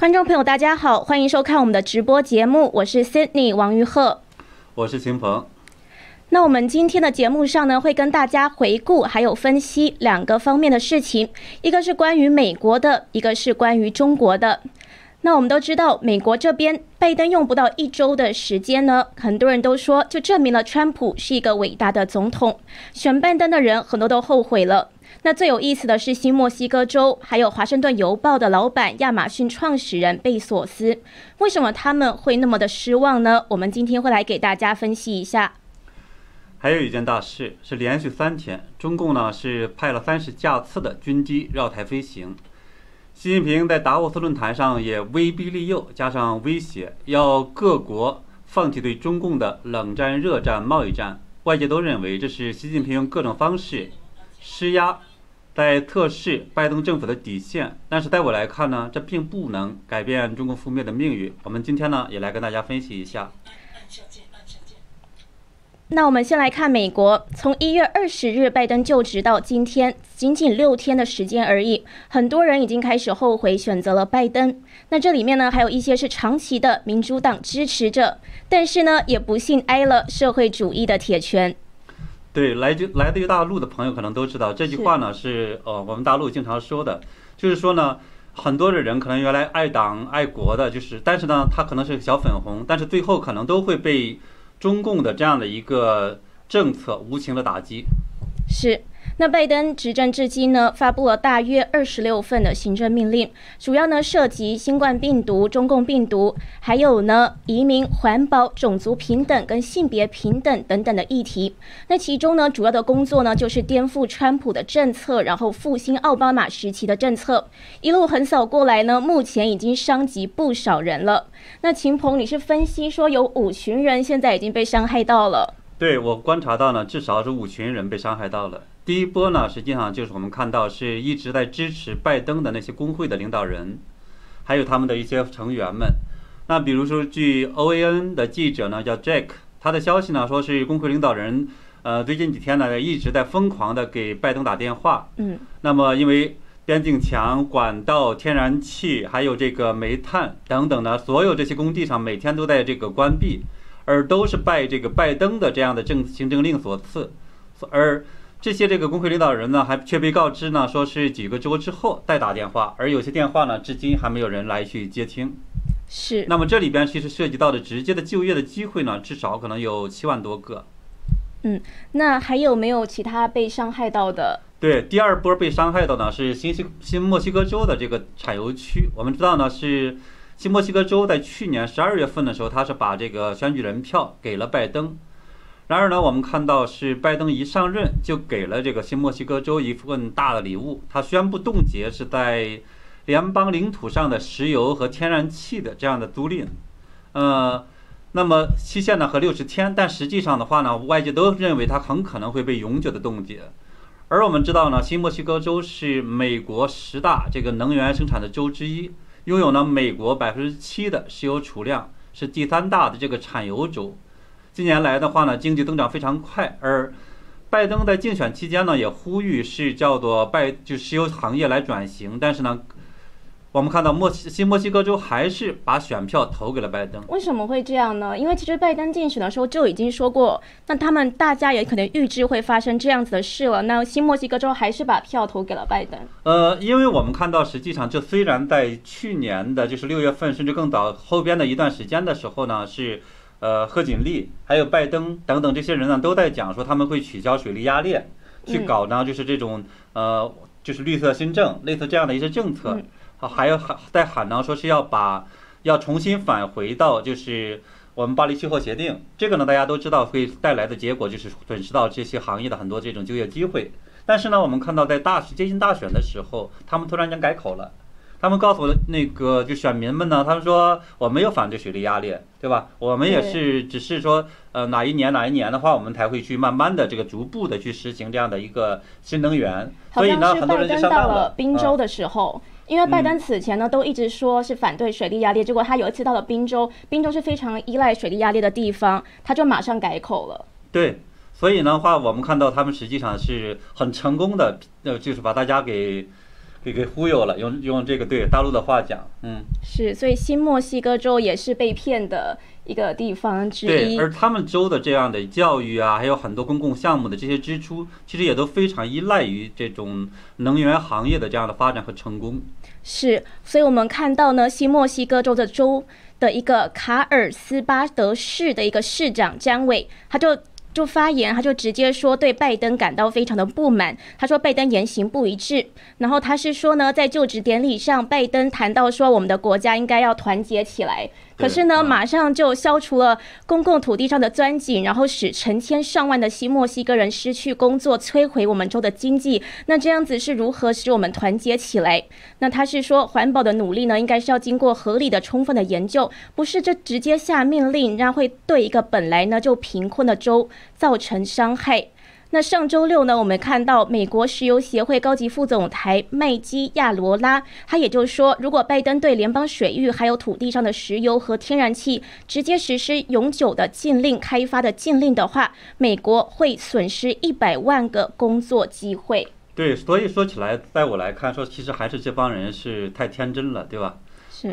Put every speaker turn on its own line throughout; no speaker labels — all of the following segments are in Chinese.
观众朋友，大家好，欢迎收看我们的直播节目，我是 Sydney 王玉鹤，
我是秦鹏。
那我们今天的节目上呢，会跟大家回顾还有分析两个方面的事情，一个是关于美国的，一个是关于中国的。那我们都知道，美国这边拜登用不到一周的时间呢，很多人都说就证明了川普是一个伟大的总统，选拜登的人很多都后悔了。那最有意思的是，新墨西哥州还有华盛顿邮报的老板亚马逊创始人贝索斯，为什么他们会那么的失望呢？我们今天会来给大家分析一下。
还有一件大事是，连续三天，中共呢是派了三十架次的军机绕台飞行。习近平在达沃斯论坛上也威逼利诱，加上威胁，要各国放弃对中共的冷战、热战、贸易战。外界都认为这是习近平用各种方式施压，在测试拜登政府的底线。但是在我来看呢，这并不能改变中共覆灭的命运。我们今天呢，也来跟大家分析一下。
那我们先来看美国，从一月二十日拜登就职到今天，仅仅六天的时间而已，很多人已经开始后悔选择了拜登。那这里面呢，还有一些是长期的民主党支持者，但是呢，也不幸挨了社会主义的铁拳。
对，来自来自于大陆的朋友可能都知道这句话呢，是呃我们大陆经常说的，就是说呢，很多的人可能原来爱党爱国的，就是但是呢，他可能是小粉红，但是最后可能都会被。中共的这样的一个政策无情的打击，
是。那拜登执政至今呢，发布了大约二十六份的行政命令，主要呢涉及新冠病毒、中共病毒，还有呢移民、环保、种族平等跟性别平等等等的议题。那其中呢，主要的工作呢就是颠覆川普的政策，然后复兴奥巴马时期的政策。一路横扫过来呢，目前已经伤及不少人了。那秦鹏，你是分析说有五群人现在已经被伤害到了？
对我观察到呢，至少是五群人被伤害到了。第一波呢，实际上就是我们看到是一直在支持拜登的那些工会的领导人，还有他们的一些成员们。那比如说，据 OAN 的记者呢叫 Jack，他的消息呢说是工会领导人，呃，最近几天呢一直在疯狂的给拜登打电话。
嗯。
那么因为边境墙、管道、天然气，还有这个煤炭等等呢，所有这些工地上每天都在这个关闭，而都是拜这个拜登的这样的政行政令所赐，而。这些这个工会领导人呢，还却被告知呢，说是几个周之后再打电话，而有些电话呢，至今还没有人来去接听。
是。
那么这里边其实涉及到的直接的就业的机会呢，至少可能有七万多个。
嗯，那还有没有其他被伤害到的？
对，第二波被伤害到呢是新西新墨西哥州的这个产油区。我们知道呢，是新墨西哥州在去年十二月份的时候，他是把这个选举人票给了拜登。然而呢，我们看到是拜登一上任就给了这个新墨西哥州一份大的礼物，他宣布冻结是在联邦领土上的石油和天然气的这样的租赁，呃，那么期限呢和六十天，但实际上的话呢，外界都认为它很可能会被永久的冻结。而我们知道呢，新墨西哥州是美国十大这个能源生产的州之一，拥有呢美国百分之七的石油储量，是第三大的这个产油州。近年来的话呢，经济增长非常快，而拜登在竞选期间呢，也呼吁是叫做拜就石油行业来转型，但是呢，我们看到墨西新墨西哥州还是把选票投给了拜登。
为什么会这样呢？因为其实拜登竞选的时候就已经说过，那他们大家也可能预知会发生这样子的事了。那新墨西哥州还是把票投给了拜登。
呃，因为我们看到，实际上这虽然在去年的就是六月份，甚至更早后边的一段时间的时候呢，是。呃，贺锦丽还有拜登等等这些人呢，都在讲说他们会取消水利压裂，去搞呢，就是这种呃，就是绿色新政，类似这样的一些政策。好，还有喊在喊呢，说是要把要重新返回到就是我们巴黎气候协定。这个呢，大家都知道会带来的结果就是损失到这些行业的很多这种就业机会。但是呢，我们看到在大接近大选的时候，他们突然间改口了。他们告诉我那个就选民们呢，他们说我没有反对水利压力，对吧？我们也是只是说，呃，哪一年哪一年的话，我们才会去慢慢的这个逐步的去实行这样的一个新能源。所以呢，很多人就上当了。
宾州的时候，因为拜登此前呢都一直说是反对水利压力，结果他有一次到了宾州，宾州是非常依赖水利压力的地方，他就马上改口了。
对，所以的话，我们看到他们实际上是很成功的，呃，就是把大家给。给给忽悠了，用用这个对大陆的话讲，嗯，
是，所以新墨西哥州也是被骗的一个地方之
对，
一。
而他们州的这样的教育啊，还有很多公共项目的这些支出，其实也都非常依赖于这种能源行业的这样的发展和成功。
是，所以我们看到呢，新墨西哥州的州的一个卡尔斯巴德市的一个市长詹伟，他就。就发言，他就直接说对拜登感到非常的不满。他说拜登言行不一致，然后他是说呢，在就职典礼上，拜登谈到说我们的国家应该要团结起来。可是呢，马上就消除了公共土地上的钻井，然后使成千上万的西墨西哥人失去工作，摧毁我们州的经济。那这样子是如何使我们团结起来？那他是说，环保的努力呢，应该是要经过合理的、充分的研究，不是这直接下命令，那会对一个本来呢就贫困的州造成伤害。那上周六呢，我们看到美国石油协会高级副总裁麦基亚罗拉，他也就是说，如果拜登对联邦水域还有土地上的石油和天然气直接实施永久的禁令开发的禁令的话，美国会损失一百万个工作机会。
对，所以说起来，在我来看，说其实还是这帮人是太天真了，对吧？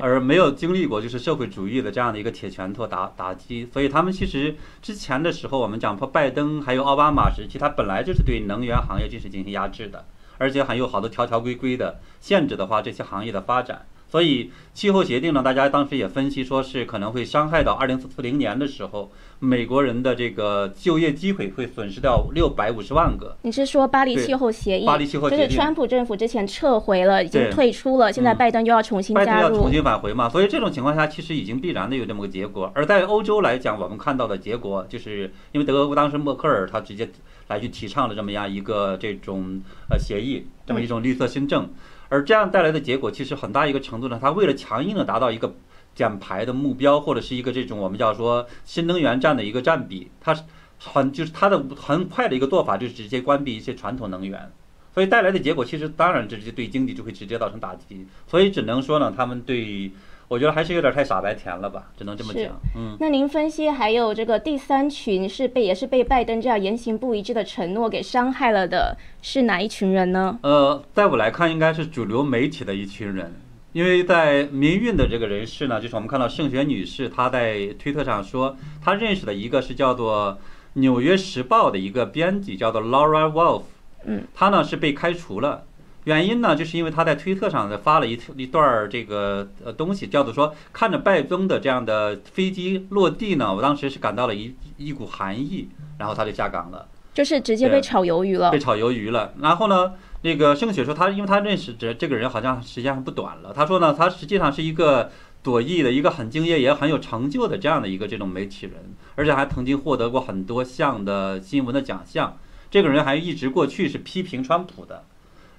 而没有经历过就是社会主义的这样的一个铁拳头打打击，所以他们其实之前的时候，我们讲过拜登还有奥巴马时期，他本来就是对能源行业就是进行压制的，而且还有好多条条规规的限制的话，这些行业的发展。所以气候协定呢，大家当时也分析说是可能会伤害到二零四零年的时候，美国人的这个就业机会会损失掉六百五十万个。
你是说巴黎气候协议？
巴黎气候协
议就是川普政府之前撤回了，已经退出了，现在拜登又要重新加入。
拜登要重新返回嘛？所以这种情况下，其实已经必然的有这么个结果。而在欧洲来讲，我们看到的结果，就是因为德国当时默克尔他直接来去提倡了这么样一个这种呃协议，这么一种绿色新政。而这样带来的结果，其实很大一个程度呢，它为了强硬的达到一个减排的目标，或者是一个这种我们叫说新能源占的一个占比，它很就是它的很快的一个做法，就是直接关闭一些传统能源，所以带来的结果，其实当然直接对经济就会直接造成打击，所以只能说呢，他们对。我觉得还是有点太傻白甜了吧，只能这么讲。嗯，
那您分析还有这个第三群是被也是被拜登这样言行不一致的承诺给伤害了的，是哪一群人呢？
呃，在我来看，应该是主流媒体的一群人，因为在民运的这个人士呢，就是我们看到盛雪女士，她在推特上说，她认识的一个是叫做《纽约时报》的一个编辑，叫做 Laura Wolf。
嗯，
她呢是被开除了。原因呢，就是因为他在推特上发了一一段这个呃东西，叫做说看着拜登的这样的飞机落地呢，我当时是感到了一一股寒意，然后他就下岗了，
就是直接被炒鱿鱼了，
被炒鱿鱼了。然后呢，那个盛雪说他，因为他认识这这个人好像时间还不短了，他说呢，他实际上是一个左翼的一个很敬业也很有成就的这样的一个这种媒体人，而且还曾经获得过很多项的新闻的奖项。这个人还一直过去是批评川普的。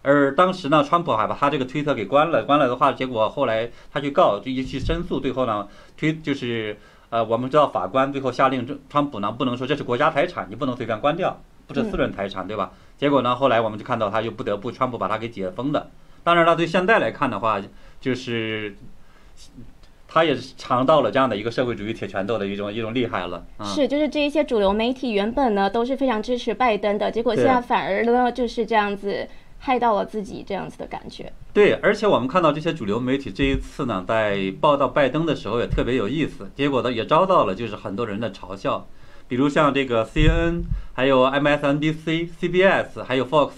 而当时呢，川普还把他这个推特给关了，关了的话，结果后来他去告，就一去申诉，最后呢，推就是呃，我们知道法官最后下令，这川普呢不能说这是国家财产，你不能随便关掉，不是私人财产，对吧？结果呢，后来我们就看到他又不得不川普把他给解封了。当然了，对现在来看的话，就是他也是尝到了这样的一个社会主义铁拳头的一种一种厉害了。
是，就是这一些主流媒体原本呢都是非常支持拜登的，结果现在反而呢就是这样子。害到了自己这样子的感觉。
对，而且我们看到这些主流媒体这一次呢，在报道拜登的时候也特别有意思，结果呢也遭到了就是很多人的嘲笑，比如像这个 CNN，还有 MSNBC、CBS，还有 Fox，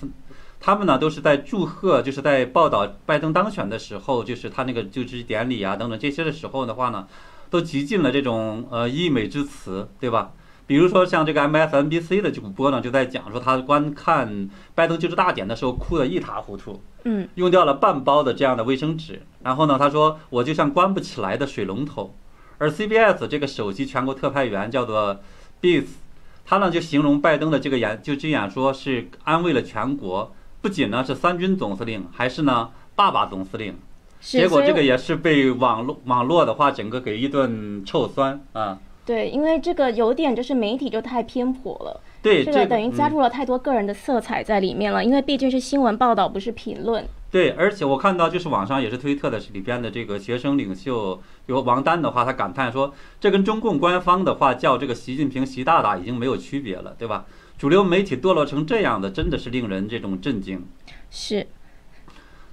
他们呢都是在祝贺，就是在报道拜登当选的时候，就是他那个就职典礼啊等等这些的时候的话呢，都极尽了这种呃溢美之词，对吧？比如说像这个 MSNBC 的主播呢，就在讲说他观看拜登就职大典的时候哭得一塌糊涂，
嗯，
用掉了半包的这样的卫生纸。然后呢，他说我就像关不起来的水龙头。而 CBS 这个首席全国特派员叫做 b e s 他呢就形容拜登的这个演就这演说是安慰了全国，不仅呢是三军总司令，还是呢爸爸总司令。结果这个也是被网络网络的话整个给一顿臭酸啊。
对，因为这个有点就是媒体就太偏颇了，
对，
这个等于加入了太多个人的色彩在里面了。因为毕竟是新闻报道，不是评论。
对，而且我看到就是网上也是推特的里边的这个学生领袖有王丹的话，他感叹说，这跟中共官方的话叫这个习近平习大大已经没有区别了，对吧？主流媒体堕落成这样的，真的是令人这种震惊。
是。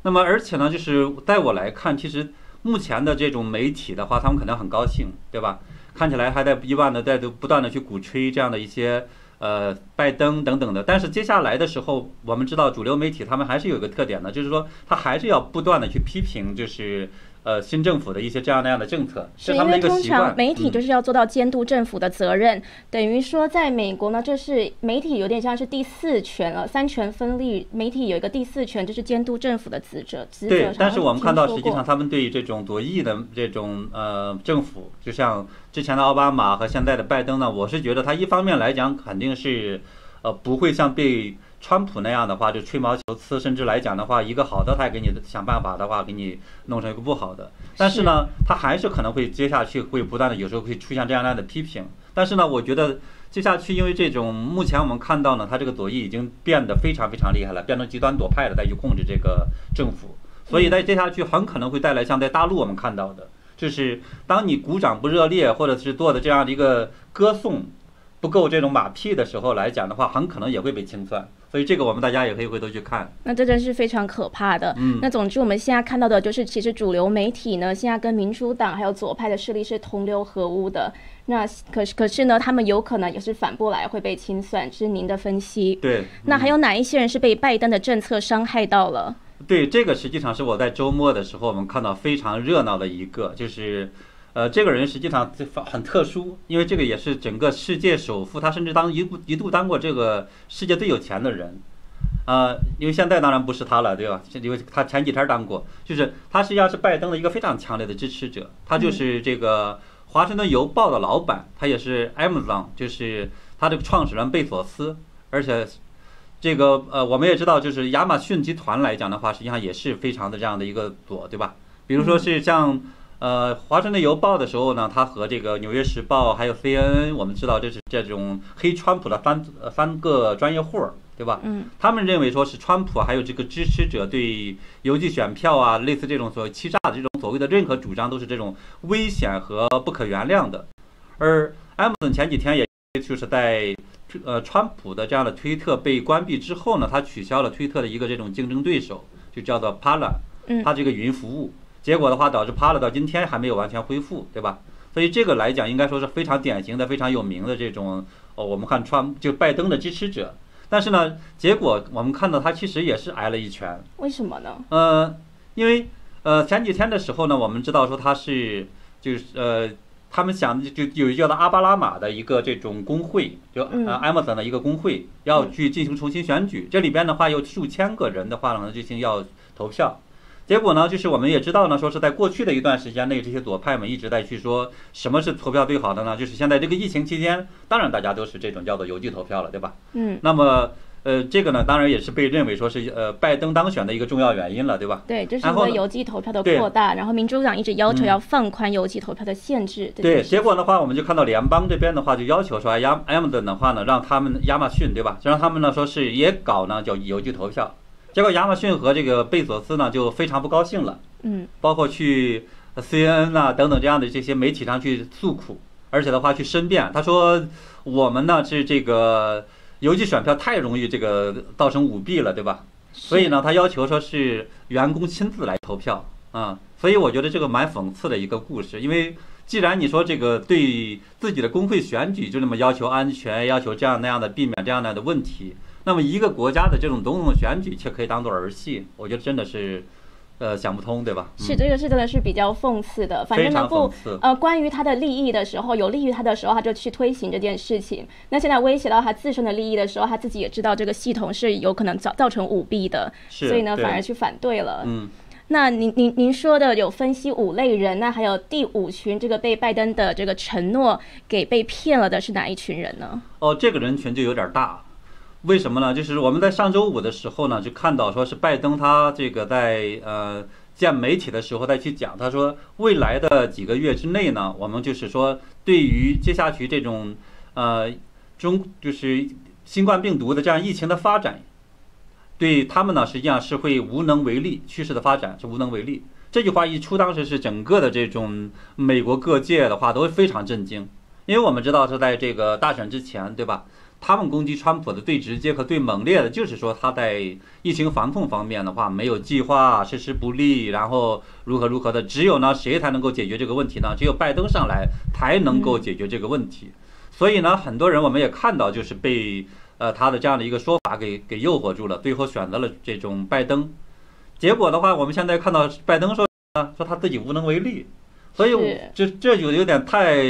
那么而且呢，就是在我来看，其实目前的这种媒体的话，他们可能很高兴，对吧？看起来还在不断的在不断的去鼓吹这样的一些呃拜登等等的。但是接下来的时候，我们知道主流媒体他们还是有一个特点的，就是说他还是要不断的去批评，就是。呃，新政府的一些这样那样的政策，
是
他们的一个
因为通
习惯。
常媒体
嗯
就是要做到监督政府的责任，等于说在美国呢，这是媒体有点像是第四权了，三权分立，媒体有一个第四权，就是监督政府的职责。职责
对，但是我们看到，实际上他们对于这种左翼的这种呃政府，就像之前的奥巴马和现在的拜登呢，我是觉得他一方面来讲肯定是呃不会像被川普那样的话就吹毛求疵，甚至来讲的话，一个好的他也给你想办法的话给你弄成一个不好的。但是呢，他还是可能会接下去会不断的有时候会出现这样那样的批评。但是呢，我觉得接下去因为这种目前我们看到呢，他这个左翼已经变得非常非常厉害了，变成极端左派了，再去控制这个政府。所以在接下去很可能会带来像在大陆我们看到的，就是当你鼓掌不热烈，或者是做的这样的一个歌颂不够这种马屁的时候来讲的话，很可能也会被清算。所以这个我们大家也可以回头去看。
那这真是非常可怕的。
嗯
那总之我们现在看到的就是，其实主流媒体呢，现在跟民主党还有左派的势力是同流合污的。那可是可是呢，他们有可能也是反过来会被清算，这是您的分析。
对，
那还有哪一些人是被拜登的政策伤害到了？
对，这个实际上是我在周末的时候我们看到非常热闹的一个，就是，呃，这个人实际上这很特殊，因为这个也是整个世界首富，他甚至当一度一度当过这个世界最有钱的人，呃，因为现在当然不是他了，对吧？因为他前几天当过，就是他实际上是拜登的一个非常强烈的支持者，他就是这个《华盛顿邮报》的老板，他也是 Amazon，就是他这个创始人贝索斯，而且这个呃，我们也知道，就是亚马逊集团来讲的话，实际上也是非常的这样的一个左，对吧？比如说是像呃《华盛顿邮报》的时候呢，它和这个《纽约时报》还有 CNN，我们知道这是这种黑川普的三呃三个专业户儿，对吧？
嗯，
他们认为说是川普还有这个支持者对邮寄选票啊，类似这种所谓欺诈的这种所谓的任何主张都是这种危险和不可原谅的。而 Amazon 前几天也就是在呃川普的这样的推特被关闭之后呢，他取消了推特的一个这种竞争对手，就叫做
嗯
它这个云服务。结果的话，导致 Parler 到今天还没有完全恢复，对吧？所以这个来讲，应该说是非常典型的、非常有名的这种，哦，我们看川就拜登的支持者。但是呢，结果我们看到他其实也是挨了一拳。
为什么呢？
呃，因为呃前几天的时候呢，我们知道说他是就是呃，他们想就有一个叫做阿巴拉马的一个这种工会，就
嗯
呃 Amazon 的一个工会要去进行重新选举，这里边的话有数千个人的话呢进行要投票。结果呢，就是我们也知道呢，说是在过去的一段时间内，这些左派们一直在去说什么是投票最好的呢？就是现在这个疫情期间，当然大家都是这种叫做邮寄投票了，对吧？
嗯，
那么，呃，这个呢，当然也是被认为说是呃拜登当选的一个重要原因了，对吧？
对，这是
然后呢
因为邮寄投票的扩大，然后民主党一直要求
嗯
要放宽邮寄投票的限制。这
对，结果的话，我们就看到联邦这边的话就要求说，哎亚 Amazon 的话呢，让他们亚马逊对吧，就让他们呢说是也搞呢叫邮寄投票。结果亚马逊和这个贝佐斯呢就非常不高兴了，
嗯。
包括去 CNN 呐、等等这样的这些媒体上去诉苦，而且的话去申辩，他说我们呢是这个邮寄选票太容易这个造成舞弊了，对吧？所以呢，他要求说是员工亲自来投票啊、所以我觉得这个蛮讽刺的一个故事，因为既然你说这个对自己的工会选举就那么要求安全，要求这样那样的避免这样那样的问题，那么一个国家的这种总统选举却可以当做儿戏，我觉得真的是呃想不通，对吧？
是
嗯
这个是真的是比较讽刺的，反
非
正呢不。呃，关于他的利益的时候，有利于他的时候，他就去推行这件事情。那现在威胁到他自身的利益的时候，他自己也知道这个系统是有可能造造成舞弊的，
是，
所以呢，反而去反对了。
嗯。
那您您您说的有分析五类人，那还有第五群这个被拜登的这个承诺给被骗了的是哪一群人呢？
哦，这个人群就有点大，为什么呢？就是我们在上周五的时候呢，就看到说是拜登他这个在呃见媒体的时候再去讲，他说未来的几个月之内呢，我们就是说对于接下去这种呃中就是新冠病毒的这样疫情的发展，对他们呢实际上是会无能为力，趋势的发展是无能为力。这句话一出，当时是整个的这种美国各界的话都非常震惊。因为我们知道是在这个大选之前，对吧？他们攻击川普的最直接和最猛烈的，就是说他在疫情防控方面的话没有计划，实施不力，然后如何如何的。只有呢，谁才能够解决这个问题呢？只有拜登上来才能够解决这个问题。所以呢，很多人我们也看到，就是被呃他的这样的一个说法给给诱惑住了，最后选择了这种拜登。结果的话，我们现在看到拜登说说他自己无能为力，所以这这就有点太。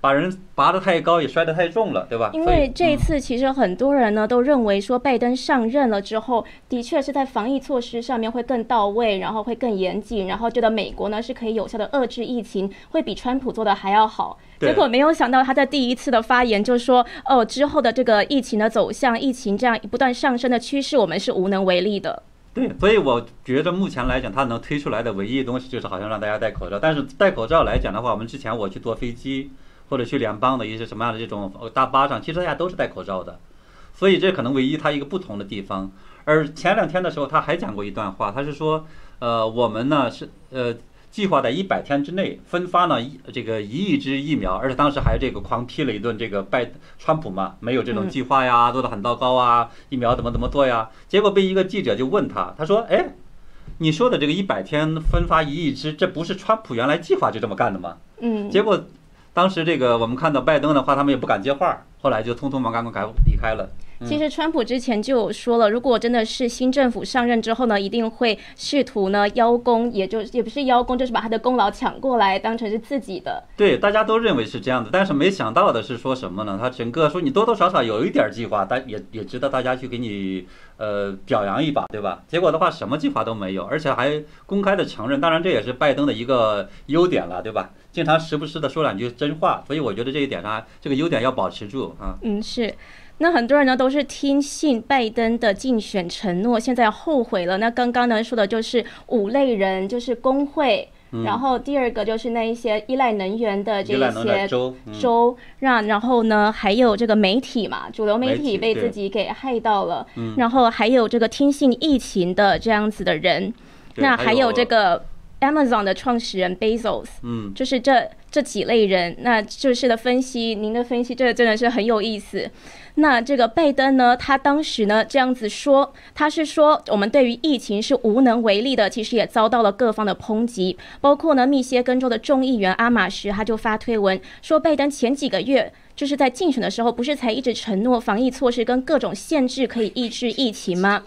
把人拔得太高，也摔得太重了，对吧？
因为这一次，其实很多人呢都认为说，拜登上任了之后，的确是在防疫措施上面会更到位，然后会更严谨，然后觉得美国呢是可以有效的遏制疫情，会比川普做的还要好。结果没有想到，他在第一次的发言就说：“哦，之后的这个疫情的走向，疫情这样不断上升的趋势，我们是无能为力的。”
对，所以我觉得目前来讲，他能推出来的唯一东西就是好像让大家戴口罩。但是戴口罩来讲的话，我们之前我去坐飞机。或者去联邦的一些什么样的这种大巴上，其实大家都是戴口罩的，所以这可能唯一它一个不同的地方。而前两天的时候，他还讲过一段话，他是说，呃，我们呢是呃计划在一百天之内分发呢一这个一亿支疫苗，而且当时还这个狂批了一顿这个拜川普嘛，没有这种计划呀，做的很糟糕啊，疫苗怎么怎么做呀？结果被一个记者就问他，他说，哎，你说的这个一百天分发一亿支，这不是川普原来计划就这么干的吗？
嗯，
结果。当时这个我们看到拜登的话，他们也不敢接话，后来就匆匆忙忙赶离开了。
其实川普之前就说了，如果真的是新政府上任之后呢，一定会试图呢邀功，也就也不是邀功，就是把他的功劳抢过来，当成是自己的。
对，大家都认为是这样的，但是没想到的是说什么呢？他整个说你多多少少有一点计划，但也也值得大家去给你呃表扬一把，对吧？结果的话什么计划都没有，而且还公开的承认，当然这也是拜登的一个优点了，对吧？经常时不时的说两句真话，所以我觉得这一点上这个优点要保持住啊。
嗯，是。那很多人呢都是听信拜登的竞选承诺，现在后悔了。那刚刚呢说的就是五类人，就是工会，然后第二个就是那一些依赖能源的这些州，让然后呢还有这个媒体嘛，主流媒体被自己给害到了，然后还有这个听信疫情的这样子的人，那还有这个。Amazon 的创始人 Bezos，
嗯，
就是这这几类人，那就是的分析，您的分析这个真的是很有意思。那这个拜登呢，他当时呢这样子说，他是说我们对于疫情是无能为力的，其实也遭到了各方的抨击，包括呢密歇根州的众议员阿马什他就发推文说，拜登前几个月就是在竞选的时候，不是才一直承诺防疫措施跟各种限制可以抑制疫情吗？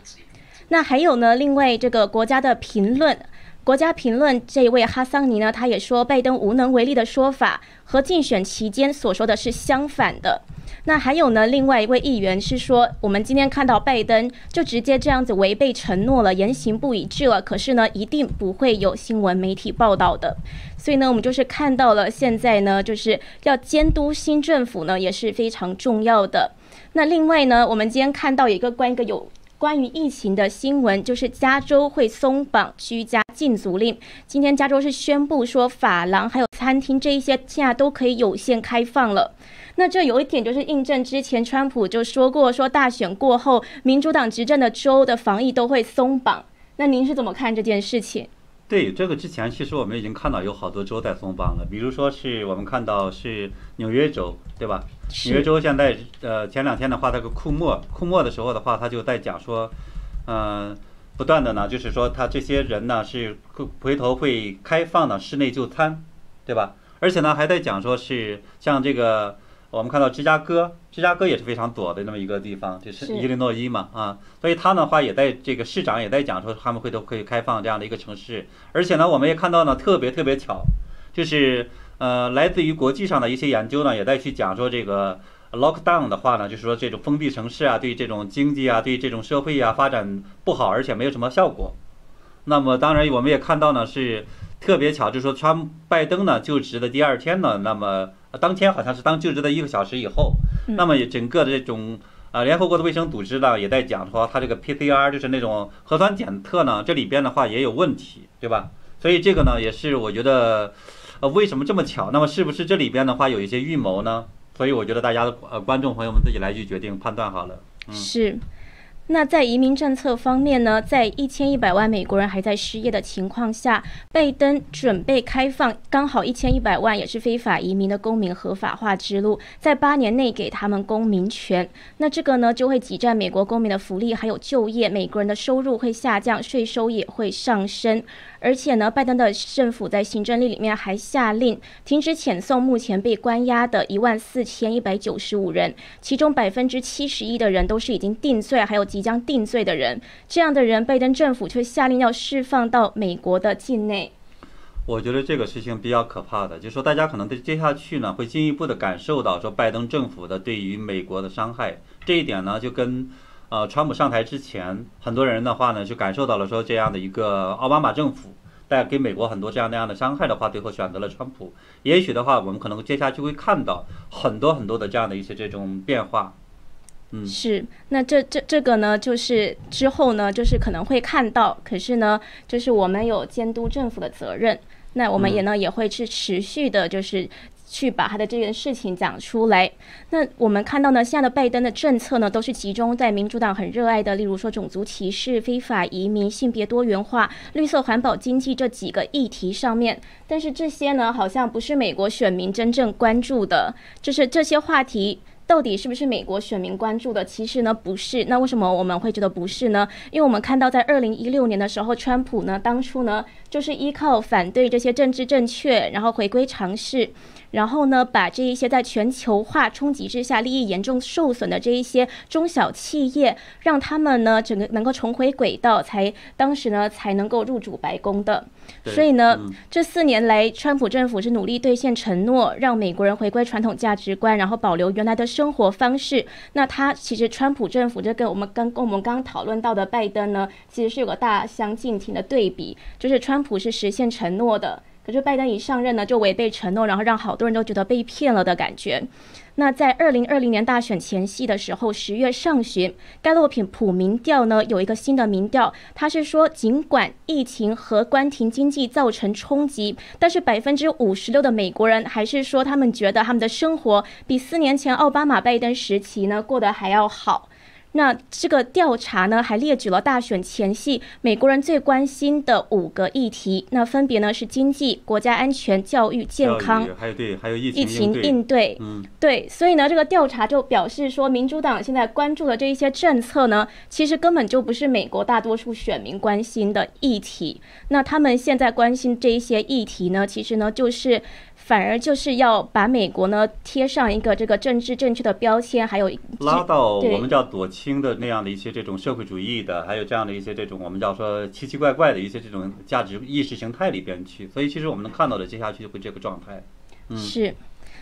那还有呢，另外这个国家的评论。国家评论这一位哈桑尼呢，他也说拜登无能为力的说法和竞选期间所说的是相反的。那还有呢，另外一位议员是说，我们今天看到拜登就直接这样子违背承诺了，言行不一致了。可是呢，一定不会有新闻媒体报道的。所以呢，我们就是看到了现在呢，就是要监督新政府呢，也是非常重要的。那另外呢，我们今天看到一个关于一个有。关于疫情的新闻，就是加州会松绑居家禁足令。今天加州是宣布说，法廊还有餐厅这一些现在都可以有限开放了。那这有一点就是印证之前川普就说过，说大选过后，民主党执政的州的防疫都会松绑。那您是怎么看这件事情？
对这个之前，其实我们已经看到有好多州在松绑了，比如说是我们看到是纽约州，对吧？纽约州现在呃前两天的话，那个库莫库莫的时候的话，他就在讲说，嗯，不断的呢，就是说他这些人呢是回头会开放的室内就餐，对吧？而且呢还在讲说是像这个。我们看到芝加哥，芝加哥也是非常左的那么一个地方，就是伊利诺伊嘛，啊，所以他的话也在这个市长也在讲说他们会都可以开放这样的一个城市，而且呢，我们也看到呢，特别特别巧，就是呃，来自于国际上的一些研究呢，也在去讲说这个 lockdown 的话呢，就是说这种封闭城市啊，对这种经济啊，对这种社会啊发展不好，而且没有什么效果。那么当然我们也看到呢，是特别巧，就是说川拜登呢就职的第二天呢，那么。当天好像是当就职的一个小时以后，那么也整个的这种啊，联合国的卫生组织呢也在讲说，它这个 PCR 就是那种核酸检测呢，这里边的话也有问题，对吧？所以这个呢也是我觉得，呃，为什么这么巧？那么是不是这里边的话有一些预谋呢？所以我觉得大家的呃观众朋友们自己来去决定判断好了。
是。那在移民政策方面呢，在一千一百万美国人还在失业的情况下，拜登准备开放刚好一千一百万也是非法移民的公民合法化之路，在八年内给他们公民权。那这个呢，就会挤占美国公民的福利，还有就业，美国人的收入会下降，税收也会上升。而且呢，拜登的政府在行政令里面还下令停止遣送目前被关押的一万四千一百九十五人，其中百分之七十一的人都是已经定罪，还有即将定罪的人。这样的人，拜登政府却下令要释放到美国的境内。
我觉得这个事情比较可怕的，就是说大家可能对接下去呢会进一步的感受到说拜登政府的对于美国的伤害。这一点呢就跟。呃，川普上台之前，很多人的话呢，就感受到了说这样的一个奥巴马政府带给美国很多这样那样的伤害的话，最后选择了川普。也许的话，我们可能接下去会看到很多很多的这样的一些这种变化。嗯，
是。那这这这个呢，就是之后呢，就是可能会看到。可是呢，就是我们有监督政府的责任。那我们也呢，也会去持续的，就是。去把他的这件事情讲出来。那我们看到呢，现在的拜登的政策呢，都是集中在民主党很热爱的，例如说种族歧视、非法移民、性别多元化、绿色环保、经济这几个议题上面。但是这些呢，好像不是美国选民真正关注的，就是这些话题。到底是不是美国选民关注的？其实呢，不是。那为什么我们会觉得不是呢？因为我们看到在二零一六年的时候，川普呢，当初呢，就是依靠反对这些政治正确，然后回归尝试，然后呢，把这一些在全球化冲击之下利益严重受损的这一些中小企业，让他们呢，整个能够重回轨道，才当时呢，才能够入主白宫的。所以呢，这四年来，川普政府是努力兑现承诺，让美国人回归传统价值观，然后保留原来的生活方式。那他其实，川普政府这跟我们刚跟我们刚刚讨论到的拜登呢，其实是有个大相径庭的对比，就是川普是实现承诺的，可是拜登一上任呢，就违背承诺，然后让好多人都觉得被骗了的感觉。那在二零二零年大选前夕的时候，十月上旬，盖洛普民调呢有一个新的民调，他是说，尽管疫情和关停经济造成冲击，但是百分之五十六的美国人还是说，他们觉得他们的生活比四年前奥巴马拜登时期呢过得还要好。那这个调查呢，还列举了大选前夕美国人最关心的五个议题，那分别呢是经济、国家安全、教育、健康，
还有对，还有疫
情疫
情
应对。嗯，对，所以呢，这个调查就表示说，民主党现在关注的这一些政策呢，其实根本就不是美国大多数选民关心的议题。那他们现在关心这一些议题呢，其实呢就是。反而就是要把美国呢贴上一个这个政治正确的标签，还有
拉到我们叫左倾的那样的一些这种社会主义的，还有这样的一些这种我们叫说奇奇怪怪的一些这种价值意识形态里边去。所以其实我们能看到的接下去就会这个状态，
嗯，是。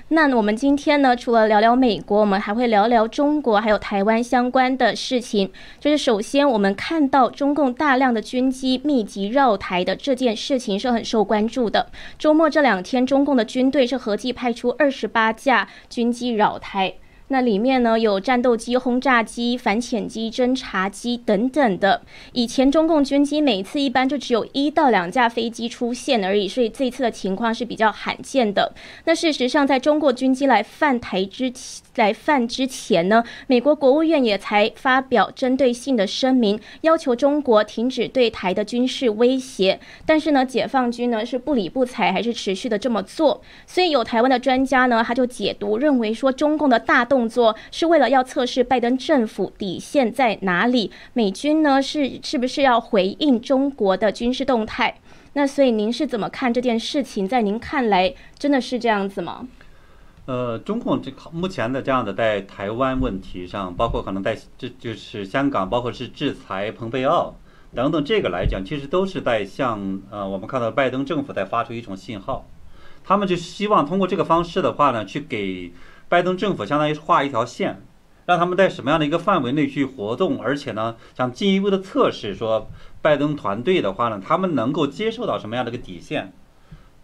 那我们今天呢，除了聊聊美国，我们还会聊聊中国还有台湾相关的事情。就是首先，我们看到中共大量的军机密集绕台的这件事情是很受关注的。周末这两天，中共的军队是合计派出二十八架军机绕台。那里面呢有战斗机、轰炸机、反潜机、侦察机等等的。以前中共军机每次一般就只有一到两架飞机出现而已，所以这次的情况是比较罕见的。那事实上，在中国军机来犯台之来犯之前呢，美国国务院也才发表针对性的声明，要求中国停止对台的军事威胁。但是呢，解放军呢是不理不睬，还是持续的这么做。所以有台湾的专家呢，他就解读认为说，中共的大动。动作是为了要测试拜登政府底线在哪里，美军呢是是不是要回应中国的军事动态？那所以您是怎么看这件事情？在您看来，真的是这样子吗？
呃，中共这目前的这样的在台湾问题上，包括可能在这就是香港，包括是制裁蓬佩奥等等，这个来讲，其实都是在向呃我们看到拜登政府在发出一种信号，他们就希望通过这个方式的话呢，去给。拜登政府相当于是画一条线，让他们在什么样的一个范围内去活动，而且呢，想进一步的测试说，拜登团队的话呢，他们能够接受到什么样的一个底线。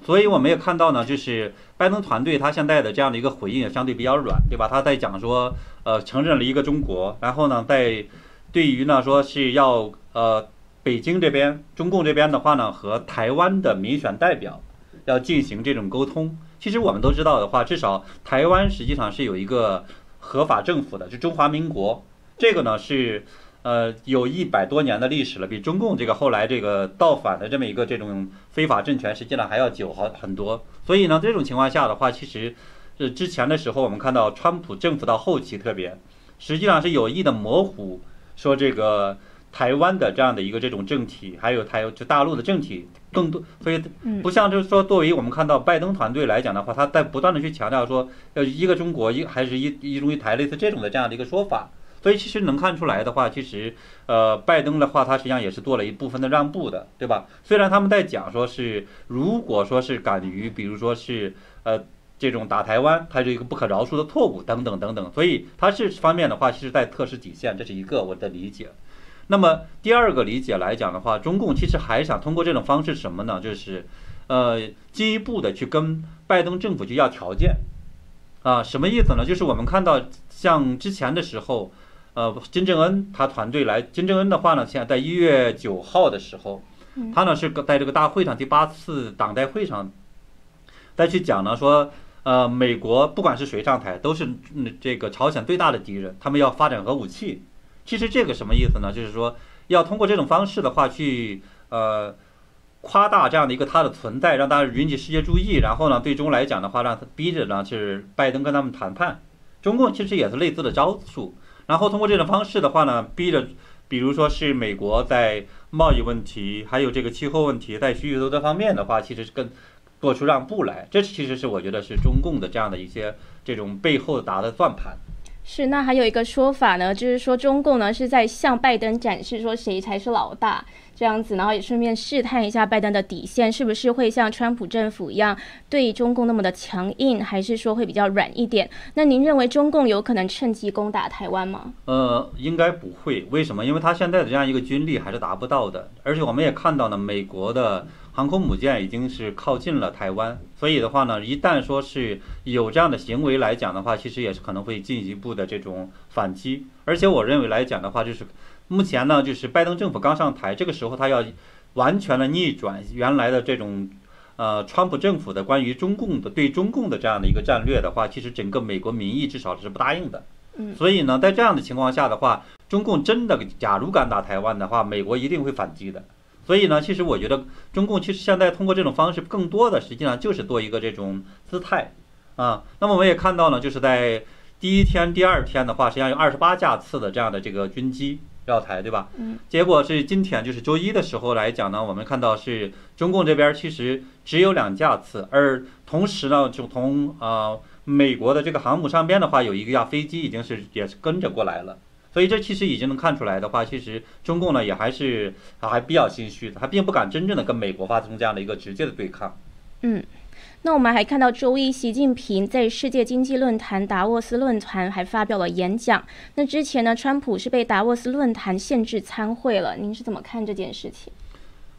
所以我们也看到呢，就是拜登团队他现在的这样的一个回应也相对比较软，对吧？他在讲说，呃，承认了一个中国，然后呢，在对于呢说是要呃北京这边中共这边的话呢，和台湾的民选代表要进行这种沟通。其实我们都知道的话，至少台湾实际上是有一个合法政府的，就中华民国。这个呢是，呃，有一百多年的历史了，比中共这个后来这个倒反的这么一个这种非法政权，实际上还要久好很多。所以呢，这种情况下的话，其实呃之前的时候，我们看到川普政府到后期特别，实际上是有意的模糊，说这个台湾的这样的一个这种政体，还有台就大陆的政体更多，所以不像就是说，作为我们看到拜登团队来讲的话，他在不断的去强调说，要一个中国一还是一一中一台类似这种的这样的一个说法。所以其实能看出来的话，其实，呃，拜登的话，他实际上也是做了一部分的让步的，对吧？虽然他们在讲说是，如果说是敢于，比如说是，呃，这种打台湾，它是一个不可饶恕的错误，等等等等。所以他是方面的话，其实在测试底线，这是一个我的理解。那么第二个理解来讲的话，中共其实还想通过这种方式什么呢？就是，呃，进一步的去跟拜登政府去要条件，啊，什么意思呢？就是我们看到像之前的时候。呃，金正恩他团队来，金正恩的话呢，现在在一月九号的时候，他呢是在这个大会上第八次党代会上，再去讲呢说，呃，美国不管是谁上台，都是这个朝鲜最大的敌人，他们要发展核武器。其实这个什么意思呢？就是说要通过这种方式的话去呃夸大这样的一个他的存在，让大家引起世界注意，然后呢，最终来讲的话，让他逼着呢是拜登跟他们谈判。中共其实也是类似的招数。然后通过这种方式的话呢，逼着，比如说是美国在贸易问题，还有这个气候问题，在许许多多方面的话，其实是更做出让步来。这其实是我觉得是中共的这样的一些这种背后打的算盘。
是，那还有一个说法呢，就是说中共呢是在向拜登展示说谁才是老大。这样子，然后也顺便试探一下拜登的底线，是不是会像川普政府一样对中共那么的强硬，还是说会比较软一点？那您认为中共有可能趁机攻打台湾吗？
呃，应该不会。为什么？因为他现在的这样一个军力还是达不到的，而且我们也看到呢，美国的航空母舰已经是靠近了台湾，所以的话呢，一旦说是有这样的行为来讲的话，其实也是可能会进一步的这种反击。而且我认为来讲的话，就是。目前呢，就是拜登政府刚上台，这个时候他要完全的逆转原来的这种，呃，川普政府的关于中共的对中共的这样的一个战略的话，其实整个美国民意至少是不答应的。
嗯，
所以呢，在这样的情况下的话，中共真的假如敢打台湾的话，美国一定会反击的。所以呢，其实我觉得中共其实现在通过这种方式，更多的实际上就是做一个这种姿态啊。那么我们也看到呢，就是在第一天、第二天的话，实际上有二十八架次的这样的这个军机。绕台对吧？
嗯，
结果是今天就是周一的时候来讲呢，我们看到是中共这边其实只有两架次，而同时呢，就从呃美国的这个航母上边的话，有一架飞机已经是也是跟着过来了，所以这其实已经能看出来的话，其实中共呢也还是还比较心虚的，他并不敢真正的跟美国发生这样的一个直接的对抗。
嗯。那我们还看到周一，习近平在世界经济论坛达沃斯论坛还发表了演讲。那之前呢，川普是被达沃斯论坛限制参会了。您是怎么看这件事情？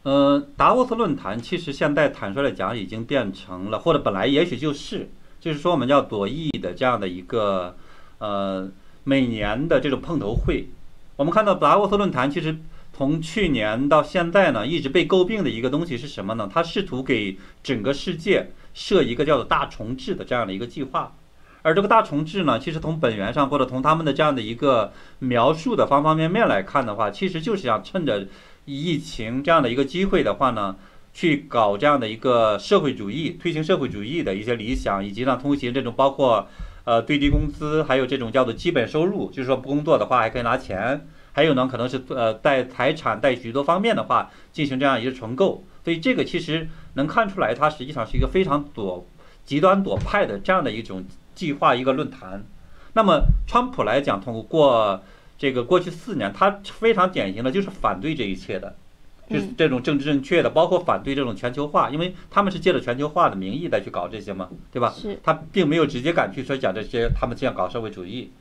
呃，达沃斯论坛其实现在坦率的讲，已经变成了，或者本来也许就是，就是说我们叫左翼的这样的一个呃每年的这种碰头会。我们看到达沃斯论坛其实。从去年到现在呢，一直被诟病的一个东西是什么呢？他试图给整个世界设一个叫做大重置的这样的一个计划，而这个大重置呢，其实从本源上或者从他们的这样的一个描述的方方面面来看的话，其实就是想趁着疫情这样的一个机会的话呢，去搞这样的一个社会主义，推行社会主义的一些理想，以及呢通行这种包括呃最低工资，还有这种叫做基本收入，就是说不工作的话还可以拿钱。还有呢，可能是呃带财产带许多方面的话进行这样一个重构，所以这个其实能看出来，它实际上是一个非常左极端左派的这样的一种计划一个论坛。那么川普来讲，通过这个过去四年，他非常典型的就是反对这一切的，就是这种政治正确的，包括反对这种全球化，因为他们是借着全球化的名义再去搞这些嘛，对吧？
是。
他并没有直接敢去说讲这些，他们这样搞社会主义。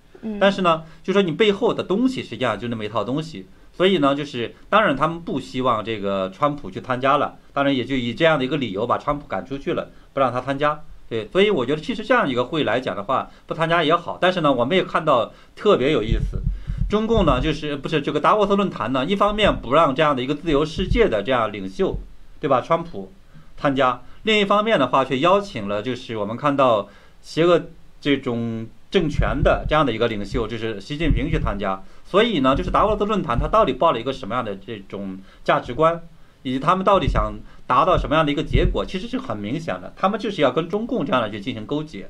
但是
呢，
就说你背后的东西实际上就那么一套东西，所以呢，就是当然他们不希望这个川普去参加了，当然也就以这样的一个理由把川普赶出去了，不让他参加。对，所以我觉得其实这样一个会议来讲的话，不参加也好。但是呢，我们也看到特别有意思，中共呢就是不是这个达沃斯论坛呢，一方面不让这样的一个自由世界的这样领袖，对吧？川普参加，另一方面的话却邀请了就是我们看到邪恶这种。政权的这样的一个领袖，就是习近平去参加。所以呢，就是达沃斯论坛，它到底抱了一个什么样的这种价值观，以及他们到底想达到什么样的一个结果，其实是很明显的。他们就是要跟中共这样的去进行勾结。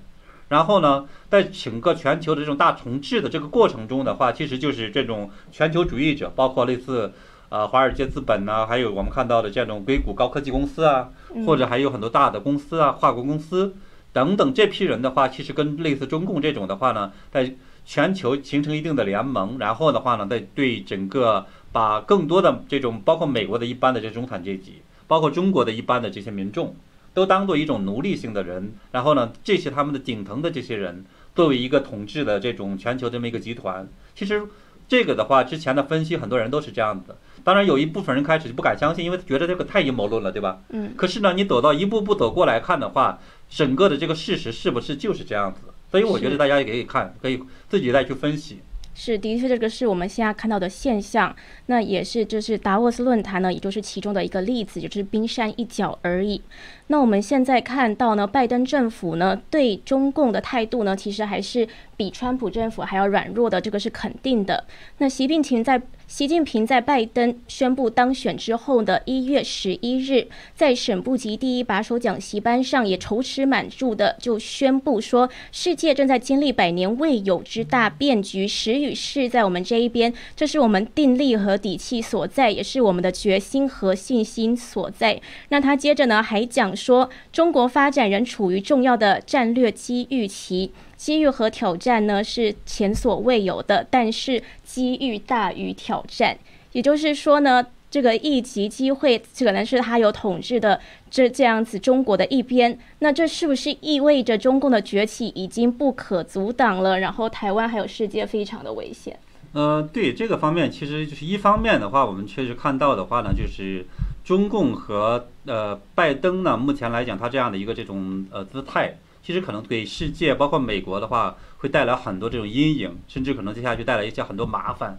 然后呢，在整个全球的这种大重置的这个过程中的话，其实就是这种全球主义者，包括类似呃华尔街资本呐，还有我们看到的这种硅谷高科技公司啊，或者还有很多大的公司啊，跨国公司等等这批人的话，其实跟类似中共这种的话呢，在全球形成一定的联盟，然后的话呢，在对整个把更多的这种包括美国的一般的这中产阶级，包括中国的一般的这些民众。都当做一种奴隶性的人，然后呢，这些他们的顶层的这些人，作为一个统治的这种全球这么一个集团，其实这个的话，之前的分析很多人都是这样子。当然有一部分人开始就不敢相信，因为觉得这个太阴谋论了，对吧？
嗯。
可是呢，你走到一步步走过来看的话，整个的这个事实是不是就是这样子？所以我觉得大家也可以看，可以自己再去分析。
是，的确，这个是我们现在看到的现象。那也是，就是达沃斯论坛呢，也就是其中的一个例子，就是冰山一角而已。那我们现在看到呢，拜登政府呢对中共的态度呢，其实还是比川普政府还要软弱的，这个是肯定的。那习近平在习近平在拜登宣布当选之后的一月十一日，在省部级第一把手讲习班上，也踌躇满志的就宣布说，世界正在经历百年未有之大变局，时与势在我们这一边，这是我们定力和底气所在，也是我们的决心和信心所在。那他接着呢还讲。说中国发展仍处于重要的战略机遇期，机遇和挑战呢是前所未有的，但是机遇大于挑战。也就是说呢，这个一级机会可能是他有统治的这这样子中国的一边，那这是不是意味着中共的崛起已经不可阻挡了？然后台湾还有世界非常的危险。
呃，对这个方面，其实就是一方面的话，我们确实看到的话呢，就是中共和呃拜登呢，目前来讲，他这样的一个这种呃姿态，其实可能给世界，包括美国的话，会带来很多这种阴影，甚至可能接下去带来一些很多麻烦。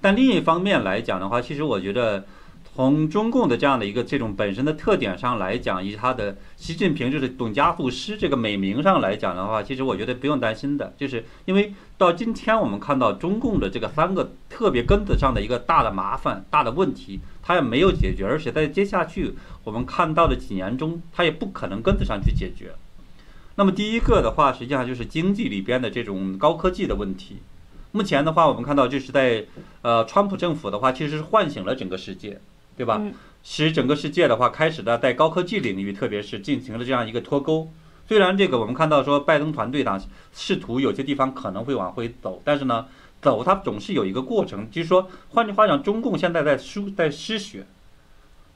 但另一方面来讲的话，其实我觉得。从中共的这样的一个这种本身的特点上来讲，以及他的习近平就是董家护师这个美名上来讲的话，其实我觉得不用担心的，就是因为到今天我们看到中共的这个三个特别根子上的一个大的麻烦、大的问题，它也没有解决，而且在接下去我们看到的几年中，它也不可能根子上去解决。那么第一个的话，实际上就是经济里边的这种高科技的问题。目前的话，我们看到就是在呃，川普政府的话，其实是唤醒了整个世界。对吧？使整个世界的话开始的在高科技领域，特别是进行了这样一个脱钩。虽然这个我们看到说拜登团队呢试图有些地方可能会往回走，但是呢走它总是有一个过程。就是说，换句话讲，中共现在在输在失血，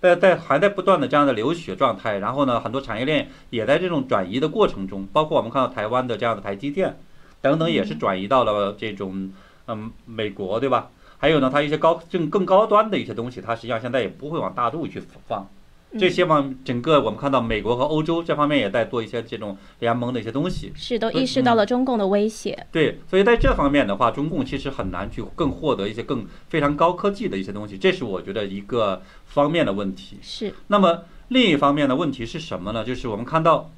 在在还在不断的这样的流血状态。然后呢，很多产业链也在这种转移的过程中，包括我们看到台湾的这样的台积电等等，也是转移到了这种嗯美国，对吧？还有呢，它一些高更更高端的一些东西，它实际上现在也不会往大陆去放。这些往整个我们看到美国和欧洲这方面也在做一些这种联盟的一些东西，
是都意识到了中共的威胁。
对，所以在这方面的话，中共其实很难去更获得一些更非常高科技的一些东西，这是我觉得一个方面的问题。
是。
那么另一方面的问题是什么呢？就是我们看到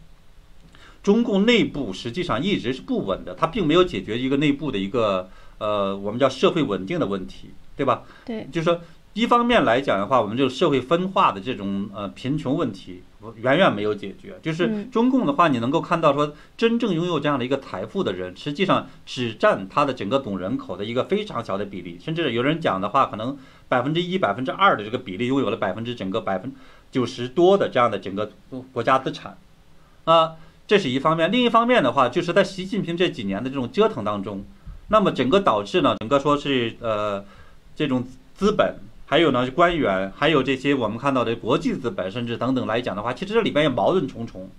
中共内部实际上一直是不稳的，它并没有解决一个内部的一个。呃，我们叫社会稳定的问题，对吧？
对，
就是说，一方面来讲的话，我们这个社会分化的这种呃贫穷问题，远远没有解决。就是中共的话，你能够看到说，真正拥有这样的一个财富的人，实际上只占他的整个总人口的一个非常小的比例，甚至有人讲的话，可能百分之一、百分之二的这个比例，拥有了百分之整个百分九十多的这样的整个国家资产，啊，这是一方面。另一方面的话，就是在习近平这几年的这种折腾当中。那么整个导致呢，整个说是呃，这种资本，还有呢官员，还有这些我们看到的国际资本，甚至等等来讲的话，其实这里边也矛盾重重。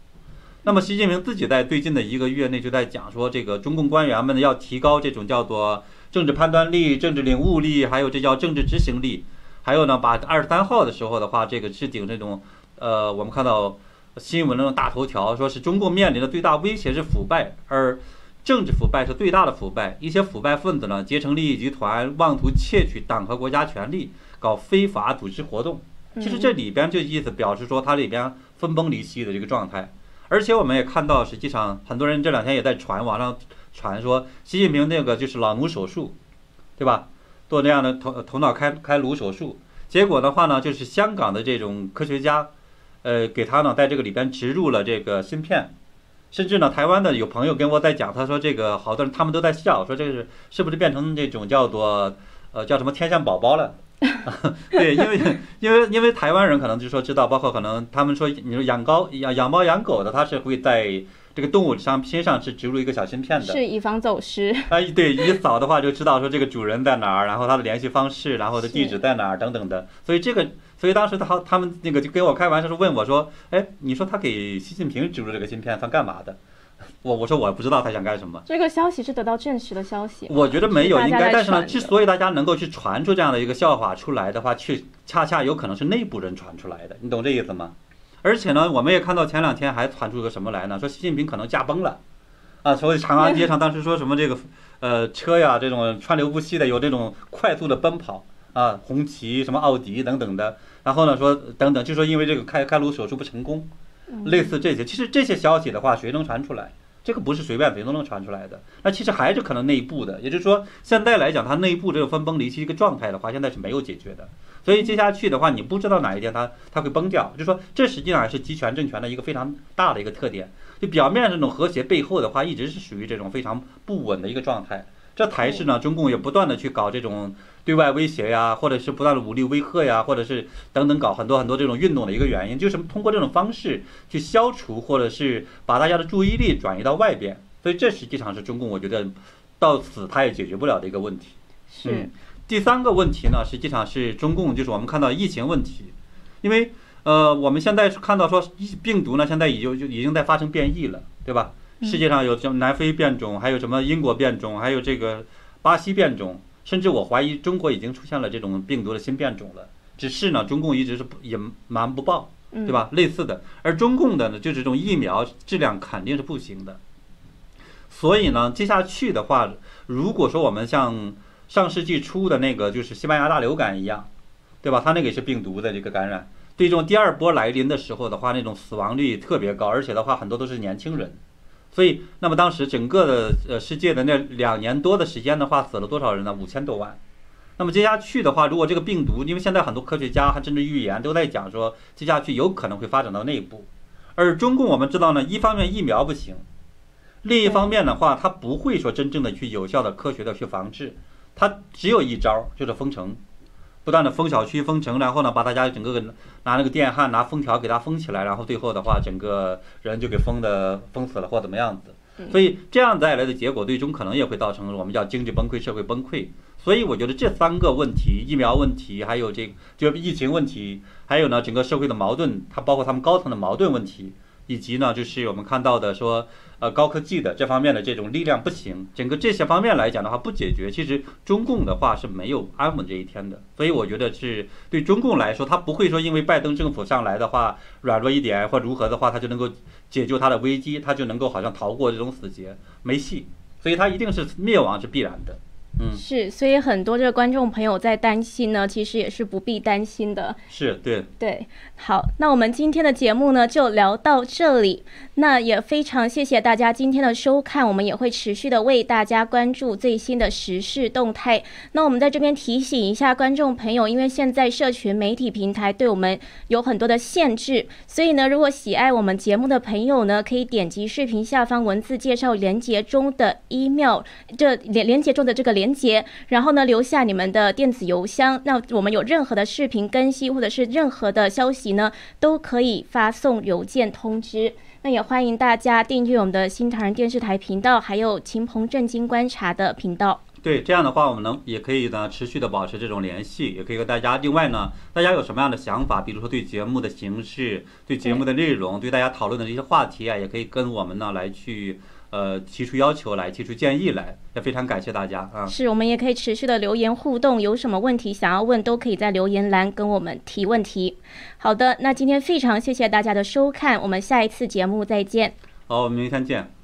那么习近平自己在最近的一个月内就在讲说，这个中共官员们要提高这种叫做政治判断力、政治领悟力，还有这叫政治执行力，还有呢，把二十三号的时候的话，这个置顶这种呃，我们看到新闻那种大头条，说是中共面临的最大威胁是腐败，而。政治腐败是最大的腐败，一些腐败分子呢结成利益集团，妄图窃取党和国家权力，搞非法组织活动。其实这里边就意思表示说，它里边分崩离析的这个状态。而且我们也看到，实际上很多人这两天也在传，网上传说习近平那个就是脑颅手术，对吧？做那样的头头脑开开颅手术，结果的话呢，就是香港的这种科学家，呃，给他呢在这个里边植入了这个芯片，甚至呢，台湾的有朋友跟我在讲，他说这个好多人他们都在笑，说这是是不是变成这种叫做呃叫什么天线宝宝了？对，因为因为因为台湾人可能就说知道，包括可能他们说你说养高养养猫养狗的，他是会在。这个动物上身上是植入一个小芯片的，
是以防走失。
啊，对，一扫的话就知道说这个主人在哪儿，然后他的联系方式，然后的地址在哪儿等等的。所以这个，所以当时他他们那个就跟我开玩笑说问我说，哎，你说他给习近平植入这个芯片算干嘛的？我我说我不知道他想干什么。
这个消息是得到证实的消息。
我觉得没有应该，但是呢，之所以大家能够去传出这样的一个笑话出来的话，却恰恰有可能是内部人传出来的，你懂这意思吗？而且呢，我们也看到前两天还传出个什么来呢？说习近平可能驾崩了，啊，所以长安街上 当时说什么这个，呃，车呀这种川流不息的有这种快速的奔跑啊，红旗什么奥迪等等的，然后呢说等等，就说因为这个开开颅手术不成功，类似这些，其实这些消息的话，谁能传出来？这个不是随便谁都能传出来的，那其实还是可能内部的，也就是说，现在来讲，它内部这个分崩离析一个状态的话，现在是没有解决的。所以接下去的话，你不知道哪一天它它会崩掉，就说这实际上是集权政权的一个非常大的一个特点。就表面这种和谐背后的话，一直是属于这种非常不稳的一个状态。这才是呢，中共也不断的去搞这种对外威胁呀，或者是不断的武力威吓呀，或者是等等搞很多很多这种运动的一个原因，就是通过这种方式去消除，或者是把大家的注意力转移到外边。所以这实际上是中共，我觉得到此他也解决不了的一个问题。
是。
第三个问题呢，实际上是中共，就是我们看到疫情问题，因为呃，我们现在是看到说病毒呢，现在已经就已经在发生变异了，对吧？世界上有什么南非变种，还有什么英国变种，还有这个巴西变种，甚至我怀疑中国已经出现了这种病毒的新变种了。只是呢，中共一直是隐瞒不报，对吧？类似的，而中共的呢，就这种疫苗质量肯定是不行的。所以呢，接下去的话，如果说我们像上世纪初的那个就是西班牙大流感一样，对吧？它那个也是病毒的这个感染，对这种第二波来临的时候的话，那种死亡率特别高，而且的话很多都是年轻人。所以，那么当时整个的呃世界的那两年多的时间的话，死了多少人呢？五千多万。那么接下去的话，如果这个病毒，因为现在很多科学家还甚至预言都在讲说，接下去有可能会发展到内部。而中共我们知道呢，一方面疫苗不行，另一方面的话，它不会说真正的去有效的科学的去防治，它只有一招，就是封城。不断的封小区、封城，然后呢，把大家整个拿那个电焊、拿封条给它封起来，然后最后的话，整个人就给封的封死了或怎么样子。所以这样带来的结果，最终可能也会造成我们叫经济崩溃、社会崩溃。所以我觉得这三个问题：疫苗问题，还有这就疫情问题，还有呢整个社会的矛盾，它包括他们高层的矛盾问题。以及呢，就是我们看到的说，呃，高科技的这方面的这种力量不行，整个这些方面来讲的话不解决，其实中共的话是没有安稳这一天的。所以我觉得是对中共来说，他不会说因为拜登政府上来的话软弱一点或如何的话，他就能够解救他的危机，他就能够好像逃过这种死劫，没戏。所以他一定是灭亡是必然的。嗯，
是，所以很多这个观众朋友在担心呢，其实也是不必担心的。
是对，
对，好，那我们今天的节目呢就聊到这里。那也非常谢谢大家今天的收看，我们也会持续的为大家关注最新的时事动态。那我们在这边提醒一下观众朋友，因为现在社群媒体平台对我们有很多的限制，所以呢，如果喜爱我们节目的朋友呢，可以点击视频下方文字介绍连接中的 email，这连连接中的这个连。连接，然后呢，留下你们的电子邮箱。那我们有任何的视频更新或者是任何的消息呢，都可以发送邮件通知。那也欢迎大家订阅我们的新唐人电视台频道，还有秦鹏正经观察的频道。
对，这样的话，我们能也可以呢持续的保持这种联系，也可以和大家。另外呢，大家有什么样的想法，比如说对节目的形式、对节目的内容、对大家讨论的这些话题啊，也可以跟我们呢来去。呃，提出要求来，提出建议来，也非常感谢大家啊！
是我们也可以持续的留言互动，有什么问题想要问，都可以在留言栏跟我们提问题。好的，那今天非常谢谢大家的收看，我们下一次节目再见。
好，我们明天见。